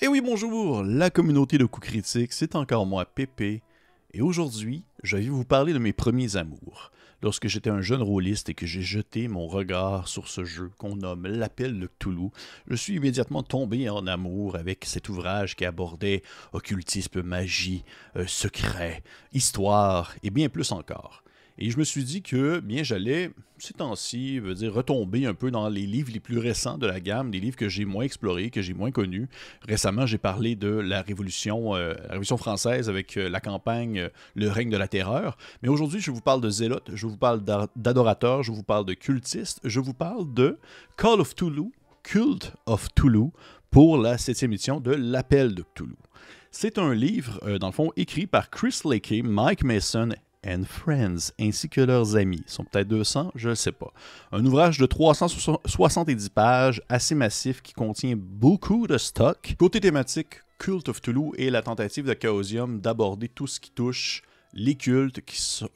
Et oui, bonjour, la communauté de coups critiques, c'est encore moi, Pépé. Et aujourd'hui, je vais vous parler de mes premiers amours. Lorsque j'étais un jeune rôliste et que j'ai jeté mon regard sur ce jeu qu'on nomme L'Appel de Cthulhu, je suis immédiatement tombé en amour avec cet ouvrage qui abordait occultisme, magie, euh, secret, histoire et bien plus encore. Et je me suis dit que bien j'allais, ces temps-ci, retomber un peu dans les livres les plus récents de la gamme, des livres que j'ai moins explorés, que j'ai moins connus. Récemment, j'ai parlé de la Révolution, euh, la Révolution française avec euh, la campagne euh, Le règne de la terreur. Mais aujourd'hui, je vous parle de zélotes, je vous parle d'adorateurs, je vous parle de cultistes, je vous parle de Call of Toulouse, Cult of Toulouse, pour la septième édition de l'Appel de Cthulhu. C'est un livre, dans le fond, écrit par Chris Lakey, Mike Mason and Friends, ainsi que leurs amis. Ils sont peut-être 200, je ne sais pas. Un ouvrage de 370 pages, assez massif, qui contient beaucoup de stock. Côté thématique, Cult of Toulouse et la tentative de Chaosium d'aborder tout ce qui touche les cultes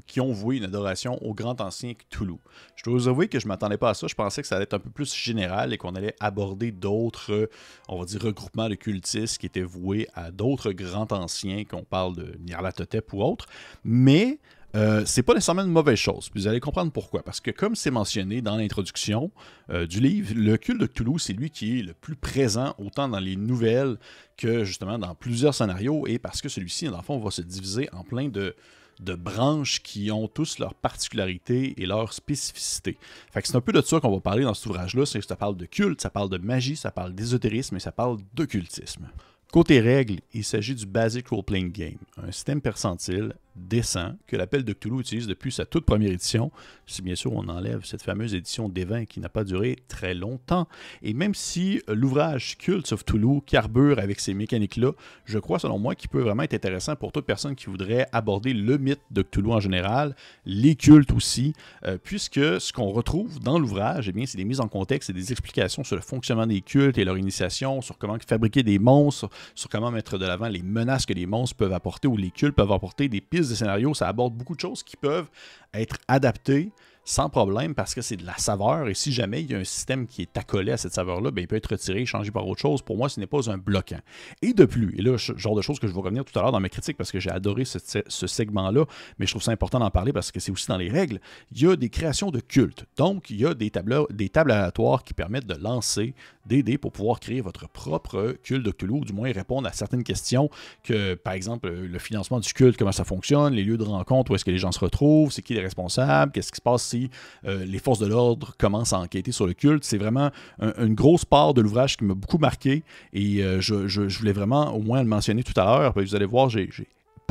qui, ont voué une adoration au grand ancien Cthulhu. Je dois vous avouer que je ne m'attendais pas à ça. Je pensais que ça allait être un peu plus général et qu'on allait aborder d'autres, on va dire, regroupements de cultistes qui étaient voués à d'autres grands anciens, qu'on parle de Nyarlathotep ou autres. Mais euh, c'est pas nécessairement une mauvaise chose. vous allez comprendre pourquoi. Parce que comme c'est mentionné dans l'introduction euh, du livre, le culte de Cthulhu, c'est lui qui est le plus présent autant dans les nouvelles que justement dans plusieurs scénarios. Et parce que celui-ci, dans le fond, va se diviser en plein de, branches qui ont tous leurs particularités et leurs spécificités. Fait que c'est un peu de ça qu'on va parler dans cet ouvrage-là. C'est que ça parle de culte, ça parle de magie, ça parle d'ésotérisme et ça parle d'occultisme. Côté règles, il s'agit du Basic Role Playing Game, un système percentile décent que l'appel de Cthulhu utilise depuis sa toute première édition, si bien sûr on enlève cette fameuse édition d'Evin qui n'a pas duré très longtemps. Et même si euh, l'ouvrage Cults of Cthulhu carbure avec ces mécaniques-là, je crois selon moi qu'il peut vraiment être intéressant pour toute personne qui voudrait aborder le mythe de Cthulhu en général, les cultes aussi, euh, puisque ce qu'on retrouve dans l'ouvrage, eh bien, c'est des mises en contexte et des explications sur le fonctionnement des cultes et leur initiation, sur comment fabriquer des monstres, sur comment mettre de l'avant les menaces que les monstres peuvent apporter ou les cultes peuvent apporter, des pistes de scénario, ça aborde beaucoup de choses qui peuvent être adaptées sans problème parce que c'est de la saveur et si jamais il y a un système qui est accolé à cette saveur-là, ben, il peut être retiré, changé par autre chose. Pour moi, ce n'est pas un bloquant. Et de plus, et là, genre de choses que je vais revenir tout à l'heure dans mes critiques parce que j'ai adoré ce, segment-là, mais je trouve ça important d'en parler parce que c'est aussi dans les règles, il y a des créations de cultes. Donc, il y a des, des tables aléatoires qui permettent de lancer dés pour pouvoir créer votre propre culte de Cthulhu, ou du moins répondre à certaines questions que, par exemple, le financement du culte, comment ça fonctionne, les lieux de rencontre, où est-ce que les gens se retrouvent, c'est qui les responsables, qu'est-ce qui se passe si euh, les forces de l'ordre commencent à enquêter sur le culte. C'est vraiment une grosse part de l'ouvrage qui m'a beaucoup marqué et euh, je, voulais vraiment au moins le mentionner tout à l'heure. Vous allez voir, j'ai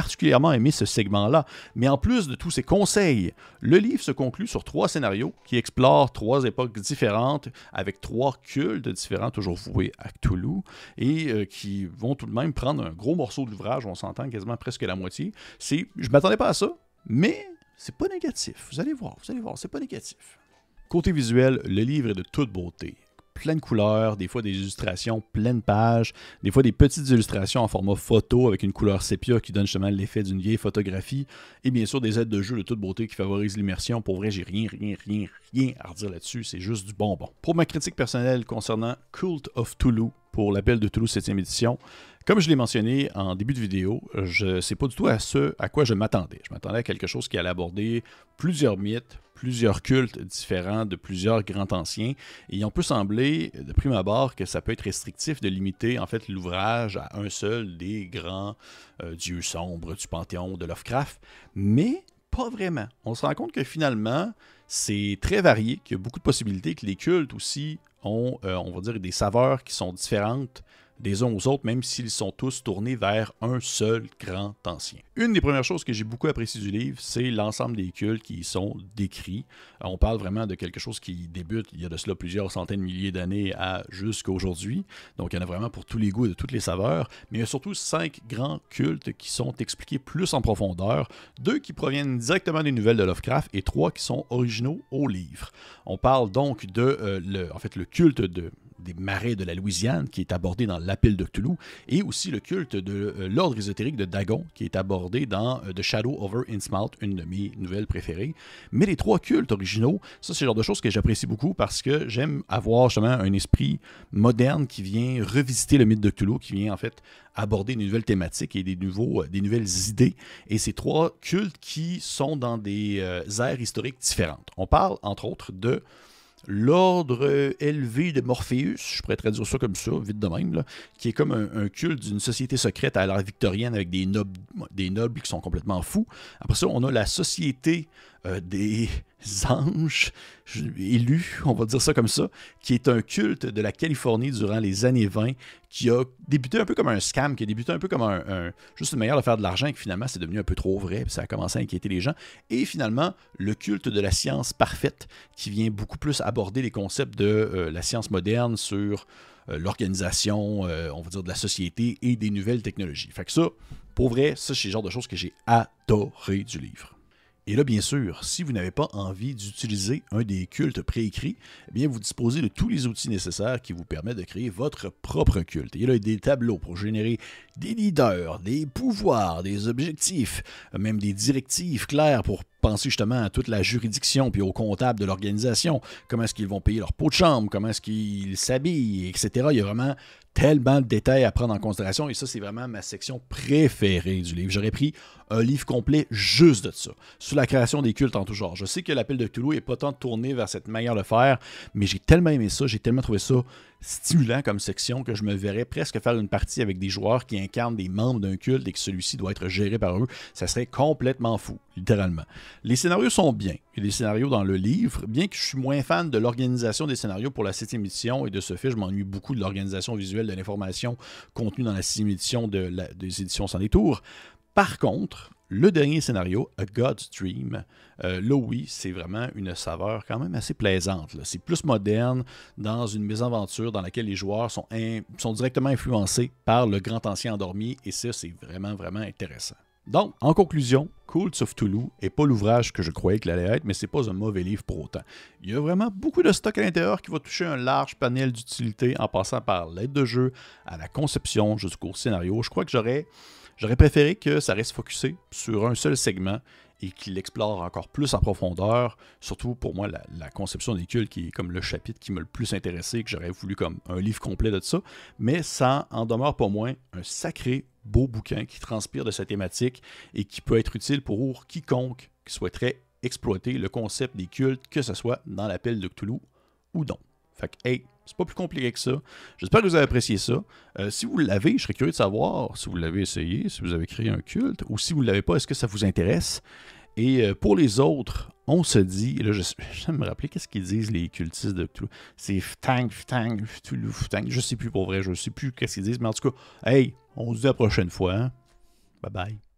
particulièrement aimé ce segment-là. Mais en plus de tous ces conseils, le livre se conclut sur trois scénarios qui explorent trois époques différentes avec trois cultes différents, toujours voués à Cthulhu, et euh, qui vont tout de même prendre un gros morceau de l'ouvrage, on s'entend quasiment presque la moitié. C'est, je m'attendais pas à ça, mais c'est pas négatif. Vous allez voir, vous allez voir, c'est pas négatif. Côté visuel, le livre est de toute beauté. Plein de couleurs, des fois des illustrations pleines pages, des fois des petites illustrations en format photo avec une couleur sépia qui donne justement l'effet d'une vieille photographie, et bien sûr des aides de jeu de toute beauté qui favorisent l'immersion. Pour vrai, j'ai rien, rien, rien, rien à redire là-dessus, c'est juste du bonbon. Pour ma critique personnelle concernant Cult of Toulouse pour l'appel de Toulouse 7e édition, comme je l'ai mentionné en début de vidéo, je ne sais pas du tout à ce à quoi je m'attendais. Je m'attendais à quelque chose qui allait aborder plusieurs mythes, plusieurs cultes différents de plusieurs grands anciens. Et on peut sembler, de prime abord, que ça peut être restrictif de limiter en fait l'ouvrage à un seul des grands euh, dieux sombres du panthéon de Lovecraft. Mais pas vraiment. On se rend compte que finalement, c'est très varié, qu'il y a beaucoup de possibilités, que les cultes aussi ont, euh, on va dire, des saveurs qui sont différentes des uns aux autres, même s'ils sont tous tournés vers un seul grand ancien. Une des premières choses que j'ai beaucoup apprécié du livre, c'est l'ensemble des cultes qui y sont décrits. On parle vraiment de quelque chose qui débute il y a de cela plusieurs centaines de milliers d'années à jusqu'à aujourd'hui. Donc il y en a vraiment pour tous les goûts et de toutes les saveurs. Mais il y a surtout cinq grands cultes qui sont expliqués plus en profondeur. Deux qui proviennent directement des nouvelles de Lovecraft et trois qui sont originaux au livre. On parle donc de euh, le, en fait, le culte de des marais de la Louisiane, qui est abordé dans l'Appel de Cthulhu, et aussi le culte de euh, l'ordre ésotérique de Dagon, qui est abordé dans euh, The Shadow Over Innsmouth, une de mes nouvelles préférées. Mais les trois cultes originaux, ça c'est le genre de choses que j'apprécie beaucoup parce que j'aime avoir justement un esprit moderne qui vient revisiter le mythe de Cthulhu, qui vient en fait aborder de nouvelles thématiques et des, nouveaux, euh, des nouvelles idées. Et ces trois cultes qui sont dans des aires historiques différentes. On parle entre autres de l'ordre élevé de Morpheus, je pourrais traduire ça comme ça, vite de même, qui est comme un, culte d'une société secrète à l'ère victorienne avec des nobles, des nobles qui sont complètement fous. Après ça, on a la société euh, des anges élus, on va dire ça comme ça, qui est un culte de la Californie durant les années 20, qui a débuté un peu comme un scam, qui a débuté un peu comme un, juste une manière de faire de l'argent, et finalement c'est devenu un peu trop vrai, puis ça a commencé à inquiéter les gens. Et finalement, le culte de la science parfaite, qui vient beaucoup plus aborder les concepts de euh, la science moderne sur euh, l'organisation, on va dire, de la société et des nouvelles technologies. Fait que ça, pour vrai, ça c'est le genre de choses que j'ai adoré du livre. Et là, bien sûr, si vous n'avez pas envie d'utiliser un des cultes préécrits, eh bien, vous disposez de tous les outils nécessaires qui vous permettent de créer votre propre culte. Il y a des tableaux pour générer des leaders, des pouvoirs, des objectifs, même des directives claires pour penser justement à toute la juridiction puis aux comptables de l'organisation, comment est-ce qu'ils vont payer leur pot de chambre, comment est-ce qu'ils s'habillent, etc. Il y a vraiment tellement de détails à prendre en considération et ça, c'est vraiment ma section préférée du livre. J'aurais pris un livre complet juste de ça, sur la création des cultes en tout genre. Je sais que l'appel de Toulouse n'est pas tant tourné vers cette manière de faire, mais j'ai tellement aimé ça, j'ai tellement trouvé ça stimulant comme section que je me verrais presque faire une partie avec des joueurs qui incarnent des membres d'un culte et que celui-ci doit être géré par eux. Ça serait complètement fou, littéralement. Les scénarios sont bien. Il y des scénarios dans le livre, bien que je suis moins fan de l'organisation des scénarios pour la septième édition et de ce fait, je m'ennuie beaucoup de l'organisation visuelle de l'information contenue dans la septième édition de des éditions sans détour. Par contre, le dernier scénario, A God's Dream, euh, là oui, c'est vraiment une saveur quand même assez plaisante. C'est plus moderne dans une mésaventure dans laquelle les joueurs sont, directement influencés par le grand ancien endormi et ça, c'est vraiment, vraiment intéressant. Donc, en conclusion, Cults of Toulouse n'est pas l'ouvrage que je croyais qu'il allait être, mais c'est pas un mauvais livre pour autant. Il y a vraiment beaucoup de stock à l'intérieur qui va toucher un large panel d'utilité en passant par l'aide de jeu, à la conception jusqu'au scénario. Je crois que j'aurais J'aurais préféré que ça reste focusé sur un seul segment et qu'il explore encore plus en profondeur, surtout pour moi la, conception des cultes qui est comme le chapitre qui m'a le plus intéressé, que j'aurais voulu comme un livre complet de ça, mais ça en demeure pas moins un sacré beau bouquin qui transpire de sa thématique et qui peut être utile pour quiconque qui souhaiterait exploiter le concept des cultes, que ce soit dans l'appel de Cthulhu ou non. Fait que, hey, c'est pas plus compliqué que ça. J'espère que vous avez apprécié ça. Euh, si vous l'avez, je serais curieux de savoir si vous l'avez essayé, si vous avez créé un culte, ou si vous ne l'avez pas, est-ce que ça vous intéresse? Et euh, pour les autres, on se dit, là, je, je me rappeler qu'est-ce qu'ils disent les cultistes de Cthulhu. C'est ftang, ftang, Cthulhu, ftang. Je sais plus pour vrai, je sais plus qu'est-ce qu'ils disent, mais en tout cas, hey, on se dit à la prochaine fois. Hein? Bye bye.